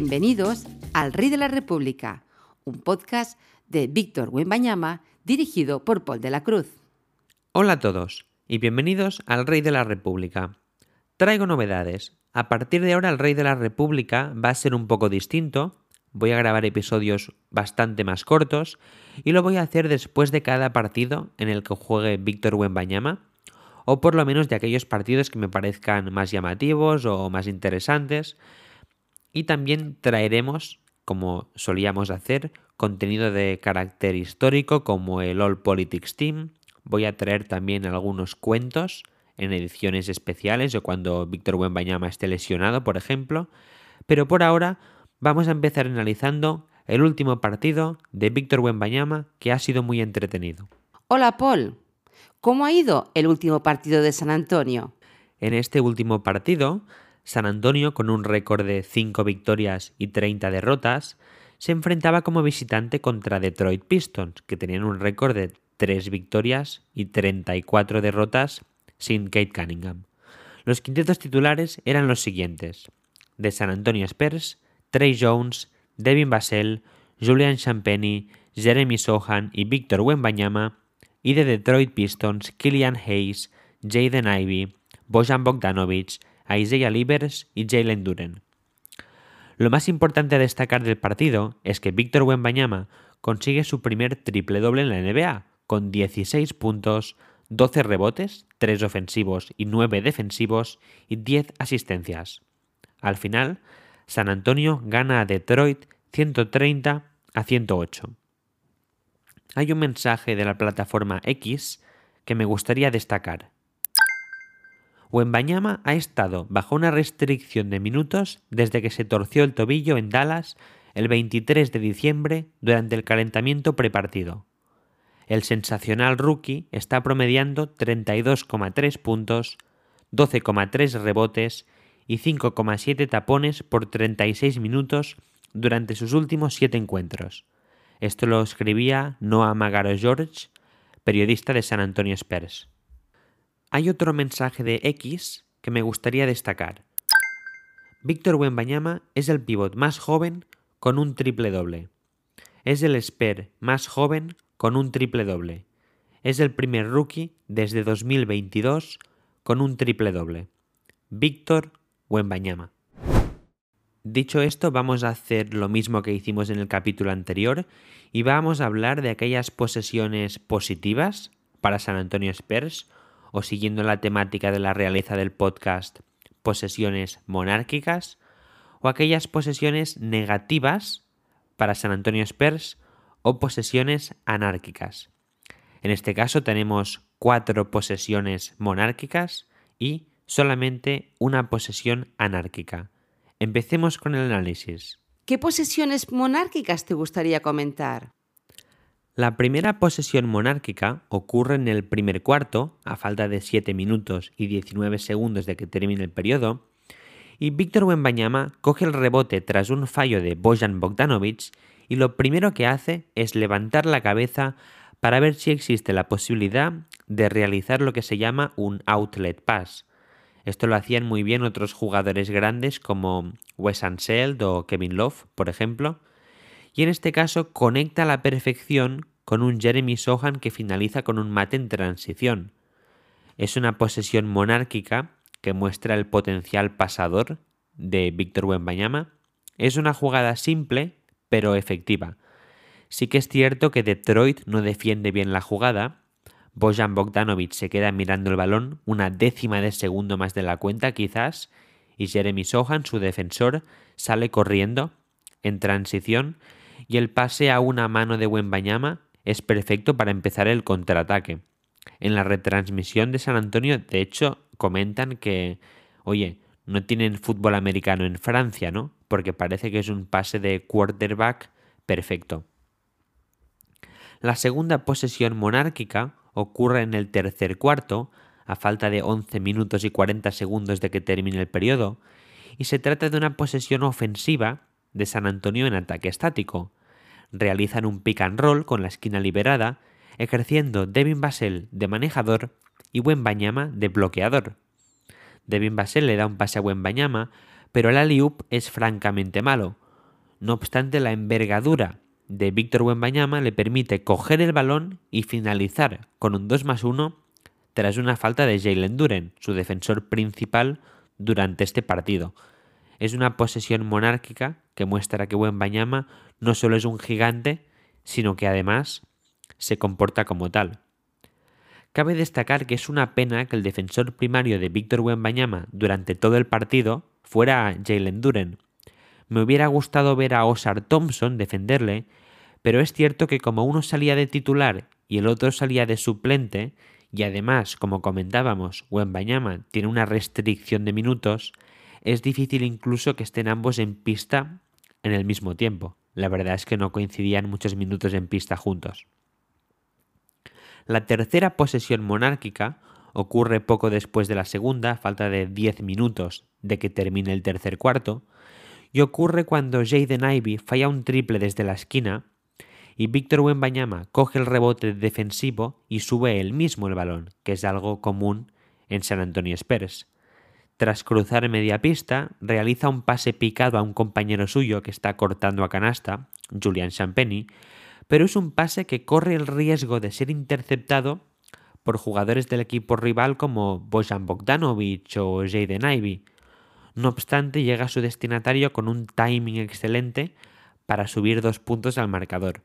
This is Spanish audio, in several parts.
Bienvenidos al Rey de la República, un podcast de Víctor Wembañama dirigido por Paul de la Cruz. Hola a todos y bienvenidos al Rey de la República. Traigo novedades. A partir de ahora el Rey de la República va a ser un poco distinto. Voy a grabar episodios bastante más cortos y lo voy a hacer después de cada partido en el que juegue Víctor Wembañama o por lo menos de aquellos partidos que me parezcan más llamativos o más interesantes. Y también traeremos, como solíamos hacer, contenido de carácter histórico como el All Politics Team. Voy a traer también algunos cuentos en ediciones especiales o cuando Víctor Buenbañama esté lesionado, por ejemplo. Pero por ahora vamos a empezar analizando el último partido de Víctor Buenbañama que ha sido muy entretenido. Hola Paul, ¿cómo ha ido el último partido de San Antonio? En este último partido, San Antonio, con un récord de 5 victorias y 30 derrotas, se enfrentaba como visitante contra Detroit Pistons, que tenían un récord de 3 victorias y 34 derrotas sin Kate Cunningham. Los quintetos titulares eran los siguientes: de San Antonio Spurs, Trey Jones, Devin Basel, Julian Champagny, Jeremy Sohan y Víctor Wembanyama, y de Detroit Pistons, Killian Hayes, Jaden Ivey, Bojan Bogdanovic, Isaiah Livers y Jalen Duren. Lo más importante a destacar del partido es que Víctor Wembanyama consigue su primer triple doble en la NBA, con 16 puntos, 12 rebotes, 3 ofensivos y 9 defensivos y 10 asistencias. Al final, San Antonio gana a Detroit 130 a 108. Hay un mensaje de la plataforma X que me gustaría destacar. Wembanyama ha estado bajo una restricción de minutos desde que se torció el tobillo en Dallas el 23 de diciembre durante el calentamiento prepartido. El sensacional rookie está promediando 32,3 puntos, 12,3 rebotes y 5,7 tapones por 36 minutos durante sus últimos 7 encuentros. Esto lo escribía Noah Magaro George, periodista de San Antonio Spurs. Hay otro mensaje de X que me gustaría destacar. Víctor Wembanyama es el pivot más joven con un triple doble. Es el Esper más joven con un triple doble. Es el primer rookie desde 2022 con un triple doble. Víctor Wembanyama. Dicho esto, vamos a hacer lo mismo que hicimos en el capítulo anterior y vamos a hablar de aquellas posesiones positivas para San Antonio Spurs o siguiendo la temática de la realeza del podcast, posesiones monárquicas, o aquellas posesiones negativas para San Antonio Spurs o posesiones anárquicas. En este caso tenemos cuatro posesiones monárquicas y solamente una posesión anárquica. Empecemos con el análisis. ¿Qué posesiones monárquicas te gustaría comentar? La primera posesión monárquica ocurre en el primer cuarto, a falta de 7 minutos y 19 segundos de que termine el periodo, y Víctor Wembanyama coge el rebote tras un fallo de Bojan Bogdanovic y lo primero que hace es levantar la cabeza para ver si existe la posibilidad de realizar lo que se llama un outlet pass. Esto lo hacían muy bien otros jugadores grandes como Wes Anseld o Kevin Love, por ejemplo, y en este caso conecta a la perfección con un Jeremy Sohan que finaliza con un mate en transición. Es una posesión monárquica que muestra el potencial pasador de Víctor Wembanyama. Es una jugada simple, pero efectiva. Sí que es cierto que Detroit no defiende bien la jugada. Bojan Bogdanovic se queda mirando el balón una décima de segundo más de la cuenta quizás, y Jeremy Sohan, su defensor, sale corriendo en transición y el pase a una mano de Wembanyama es perfecto para empezar el contraataque. En la retransmisión de San Antonio, de hecho, comentan que, oye, no tienen fútbol americano en Francia, ¿no? Porque parece que es un pase de quarterback perfecto. La segunda posesión monárquica ocurre en el tercer cuarto, a falta de 11 minutos y 40 segundos de que termine el periodo, y se trata de una posesión ofensiva de San Antonio en ataque estático, realizan un pick and roll con la esquina liberada, ejerciendo Devin Basel de manejador y Wembanyama de bloqueador. Devin Basel le da un pase a Wembanyama, pero el alley es francamente malo, No obstante, la envergadura de Víctor Wembanyama le permite coger el balón y finalizar con un 2 más 1 tras una falta de Jalen Duren, su defensor principal durante este partido. Es una posesión monárquica que muestra que Wembanyama no solo es un gigante, sino que además se comporta como tal. Cabe destacar que es una pena que el defensor primario de Víctor Wembanyama durante todo el partido fuera Jalen Duren. Me hubiera gustado ver a Osar Thompson defenderle, pero es cierto que como uno salía de titular y el otro salía de suplente, y además, como comentábamos, Wembanyama tiene una restricción de minutos, es difícil incluso que estén ambos en pista en el mismo tiempo. La verdad es que no coincidían muchos minutos en pista juntos. La tercera posesión monárquica ocurre poco después de la segunda, falta de 10 minutos de que termine el tercer cuarto, y ocurre cuando Jaden Ivy falla un triple desde la esquina y Víctor Wembanyama coge el rebote defensivo y sube él mismo el balón, que es algo común en San Antonio Spurs. Tras cruzar media pista, realiza un pase picado a un compañero suyo que está cortando a canasta, Julian Champagny, pero es un pase que corre el riesgo de ser interceptado por jugadores del equipo rival como Bojan Bogdanovic o Jaden Ivey. No obstante, llega a su destinatario con un timing excelente para subir dos puntos al marcador.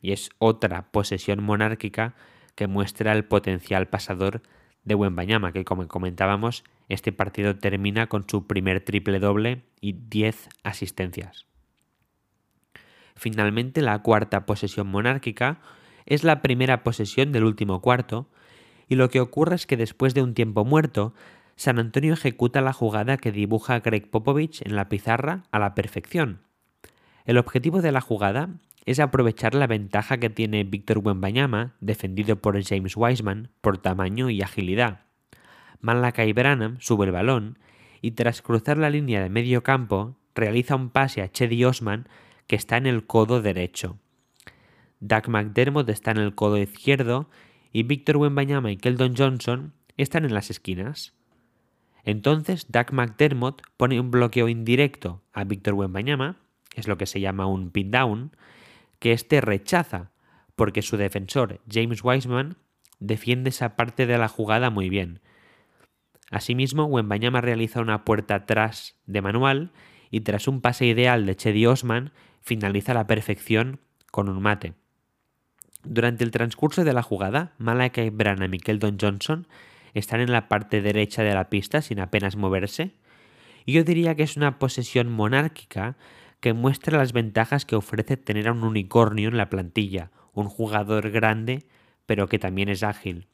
Y es otra posesión monárquica que muestra el potencial pasador de Wembanyama, que como comentábamos, este partido termina con su primer triple doble y 10 asistencias. Finalmente, la cuarta posesión monárquica es la primera posesión del último cuarto, y lo que ocurre es que después de un tiempo muerto, San Antonio ejecuta la jugada que dibuja Greg Popovich en la pizarra a la perfección. El objetivo de la jugada es aprovechar la ventaja que tiene Víctor Wembanyama, defendido por James Wiseman, por tamaño y agilidad. Malakai Branham sube el balón y tras cruzar la línea de medio campo realiza un pase a Chedi Osman que está en el codo derecho. Doug McDermott está en el codo izquierdo y Víctor Wembanyama y Keldon Johnson están en las esquinas. Entonces Doug McDermott pone un bloqueo indirecto a Víctor Wembanyama, es lo que se llama un pin down, que éste rechaza, porque su defensor, James Wiseman, defiende esa parte de la jugada muy bien. Asimismo, Wembanyama realiza una puerta atrás de manual y tras un pase ideal de Chedi Osman, finaliza la perfección con un mate. Durante el transcurso de la jugada, Malakai Branham y Keldon Johnson están en la parte derecha de la pista sin apenas moverse. Y yo diría que es una posesión monárquica que muestra las ventajas que ofrece tener a un unicornio en la plantilla, un jugador grande pero que también es ágil.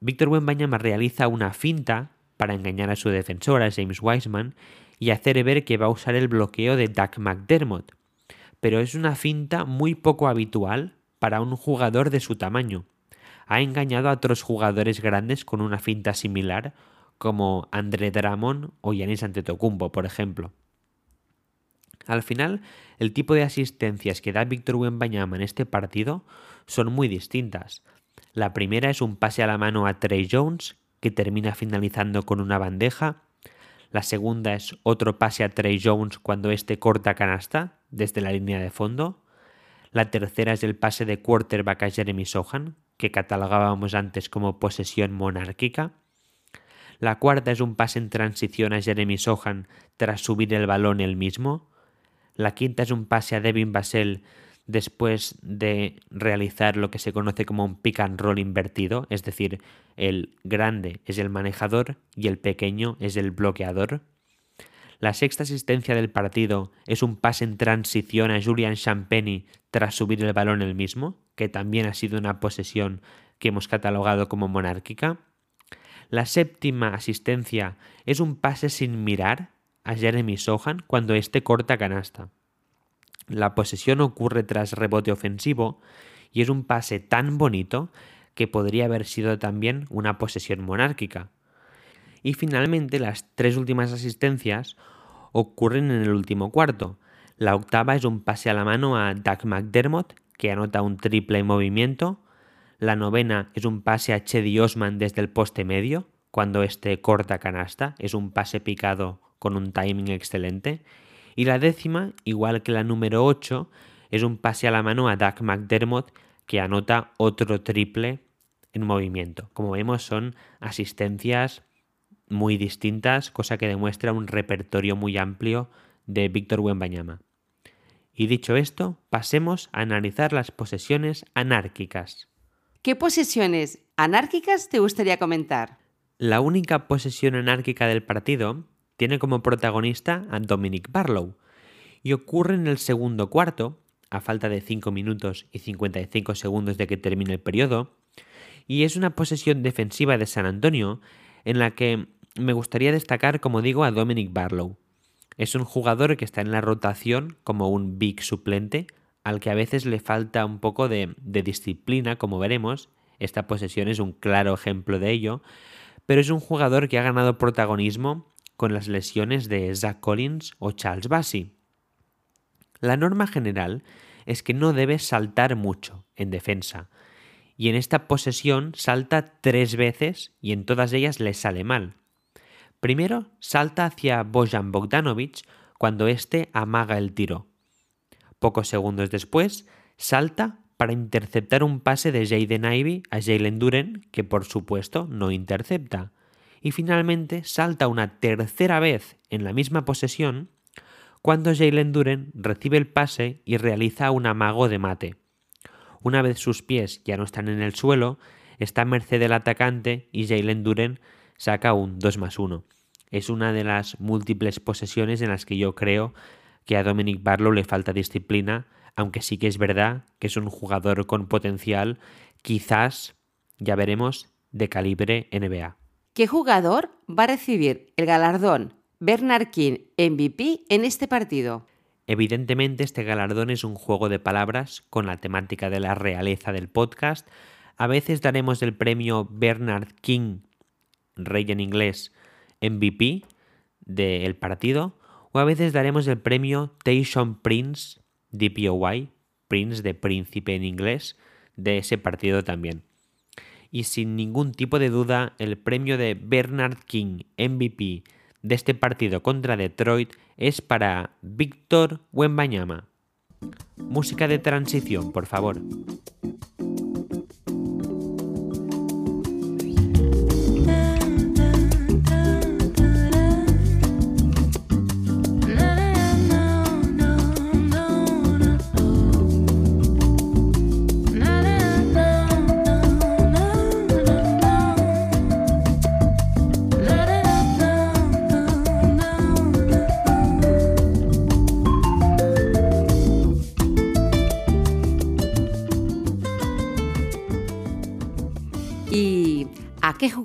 Víctor Wembanyama realiza una finta para engañar a su defensor, a James Wiseman, y hacer ver que va a usar el bloqueo de Doug McDermott. Pero es una finta muy poco habitual para un jugador de su tamaño. Ha engañado a otros jugadores grandes con una finta similar, como André Drummond o Yanis Antetokounmpo, por ejemplo. Al final, el tipo de asistencias que da Víctor Wembanyama en este partido son muy distintas. La primera es un pase a la mano a Trey Jones, que termina finalizando con una bandeja. La segunda es otro pase a Trey Jones cuando éste corta canasta desde la línea de fondo. La tercera es el pase de quarterback a Jeremy Sohan, que catalogábamos antes como posesión monárquica. La cuarta es un pase en transición a Jeremy Sohan tras subir el balón él mismo. La quinta es un pase a Devin Basel después de realizar lo que se conoce como un pick and roll invertido, es decir, el grande es el manejador y el pequeño es el bloqueador. La sexta asistencia del partido es un pase en transición a Julian Champagny tras subir el balón el mismo, que también ha sido una posesión que hemos catalogado como monárquica. La séptima asistencia es un pase sin mirar a Jeremy Sohan cuando éste corta canasta. La posesión ocurre tras rebote ofensivo y es un pase tan bonito que podría haber sido también una posesión monárquica. Y finalmente las tres últimas asistencias ocurren en el último cuarto. La octava es un pase a la mano a Doug McDermott, que anota un triple en movimiento. La novena es un pase a Chedi Osman desde el poste medio, cuando este corta canasta. Es un pase picado con un timing excelente. Y la décima, igual que la número 8, es un pase a la mano a Doug McDermott que anota otro triple en movimiento. Como vemos son asistencias muy distintas, cosa que demuestra un repertorio muy amplio de Víctor Wembanyama. Y dicho esto, pasemos a analizar las posesiones anárquicas. ¿Qué posesiones anárquicas te gustaría comentar? La única posesión anárquica del partido tiene como protagonista a Dominic Barlow y ocurre en el segundo cuarto, a falta de 5 minutos y 55 segundos de que termine el periodo, y es una posesión defensiva de San Antonio en la que me gustaría destacar, como digo, a Dominic Barlow. Es un jugador que está en la rotación como un big suplente, al que a veces le falta un poco de, de disciplina, como veremos. Esta posesión es un claro ejemplo de ello, pero es un jugador que ha ganado protagonismo con las lesiones de Zach Collins o Charles Bassey. La norma general es que no debe saltar mucho en defensa, y en esta posesión salta tres veces y en todas ellas le sale mal. Primero salta hacia Bojan Bogdanovic cuando éste amaga el tiro. Pocos segundos después, salta para interceptar un pase de Jaden Ivey a Jalen Duren, que por supuesto no intercepta. Y finalmente salta una tercera vez en la misma posesión cuando Jalen Duren recibe el pase y realiza un amago de mate. Una vez sus pies ya no están en el suelo, está merced del atacante y Jalen Duren saca un 2 más 1. Es una de las múltiples posesiones en las que yo creo que a Dominic Barlow le falta disciplina, aunque sí que es verdad que es un jugador con potencial, quizás, ya veremos, de calibre NBA. ¿Qué jugador va a recibir el galardón Bernard King MVP en este partido? Evidentemente este galardón es un juego de palabras con la temática de la realeza del podcast. A veces daremos el premio Bernard King rey en inglés, MVP del partido, o a veces daremos el premio Tayshaun Prince, DPOY, Prince de príncipe en inglés, de ese partido también. Y sin ningún tipo de duda, el premio de Bernard King, MVP de este partido contra Detroit, es para Víctor Wembanyama. Música de transición, por favor.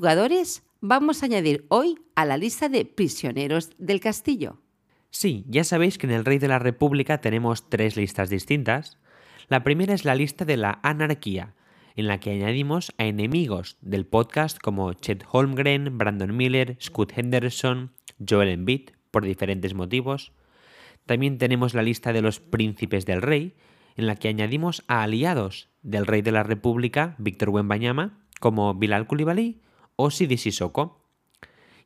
Jugadores vamos a añadir hoy a la lista de prisioneros del castillo? Sí, ya sabéis que en el Rey de la República tenemos tres listas distintas. La primera es la lista de la anarquía, en la que añadimos a enemigos del podcast como Chet Holmgren, Brandon Miller, Scott Henderson, Joel Embiid, por diferentes motivos. También tenemos la lista de los príncipes del rey, en la que añadimos a aliados del rey de la República, Víctor Wembanyama, como Bilal Koulibaly o Sidi Sissoko.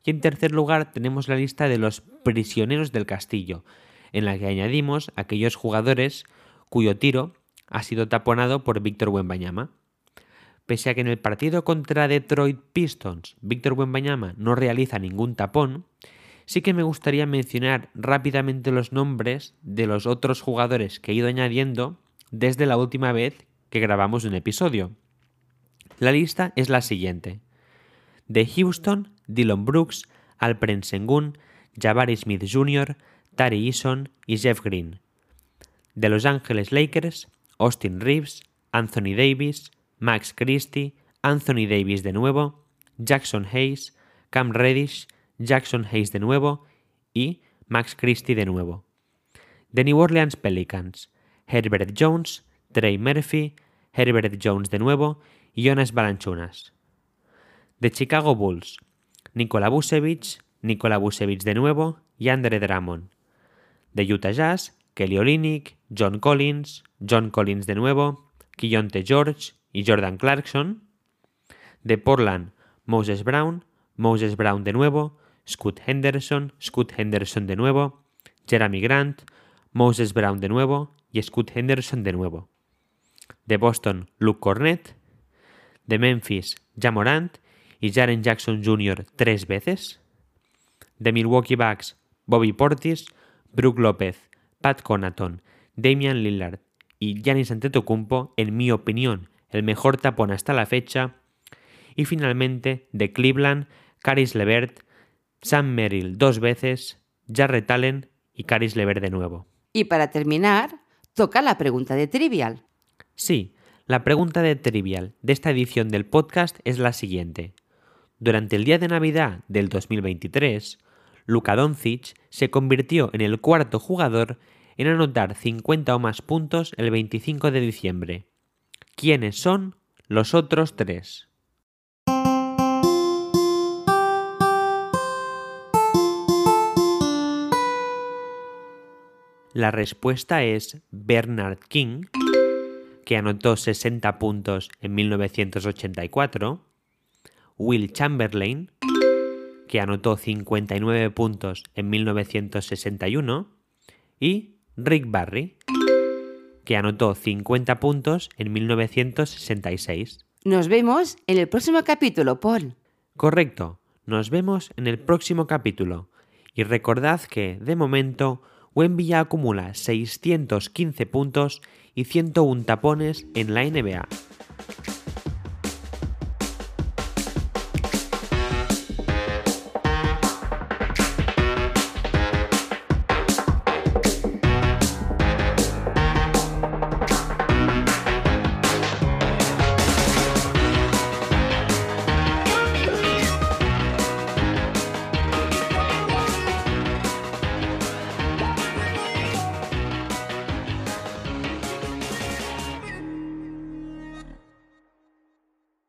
Y en tercer lugar tenemos la lista de los prisioneros del castillo, en la que añadimos aquellos jugadores cuyo tiro ha sido taponado por Víctor Wembanyama. Pese a que en el partido contra Detroit Pistons Víctor Wembanyama no realiza ningún tapón, sí que me gustaría mencionar rápidamente los nombres de los otros jugadores que he ido añadiendo desde la última vez que grabamos un episodio. La lista es la siguiente. De Houston, Dylan Brooks, Alperen Sengun, Jabari Smith Jr., Tari Eason y Jeff Green. De Los Angeles Lakers, Austin Reeves, Anthony Davis, Max Christie, Anthony Davis de nuevo, Jackson Hayes, Cam Reddish, Jackson Hayes de nuevo y Max Christie de nuevo. De New Orleans Pelicans, Herbert Jones, Trey Murphy, Herbert Jones de nuevo y Jonas Balanchunas. De Chicago Bulls, Nikola Vucevic, Nikola Vucevic de nuevo y Andre Drummond. De Utah Jazz, Kelly Olynyk, John Collins, John Collins de nuevo, Quillonte George y Jordan Clarkson. De Portland, Moses Brown, Moses Brown de nuevo, Scott Henderson, Scott Henderson de nuevo, Jeremy Grant, Moses Brown de nuevo y Scott Henderson de nuevo. De Boston, Luke Cornett. De Memphis, Jamorant y Jaren Jackson Jr. tres veces. De Milwaukee Bucks, Bobby Portis, Brook López, Pat Conaton, Damian Lillard y Giannis Antetokounmpo, en mi opinión, el mejor tapón hasta la fecha. Y finalmente, de Cleveland, Caris Levert, Sam Merrill dos veces, Jarrett Allen y Caris Levert de nuevo. Y para terminar, toca la pregunta de Trivial. Sí, la pregunta de Trivial de esta edición del podcast es la siguiente. Durante el día de Navidad del 2023, Luka Doncic se convirtió en el cuarto jugador en anotar 50 o más puntos el 25 de diciembre. ¿Quiénes son los otros tres? La respuesta es Bernard King, que anotó 60 puntos en 1984, Will Chamberlain, que anotó 59 puntos en 1961, y Rick Barry, que anotó 50 puntos en 1966. Nos vemos en el próximo capítulo, Paul. Correcto, nos vemos en el próximo capítulo. Y recordad que, de momento, Wemby ya acumula 615 puntos y 101 tapones en la NBA.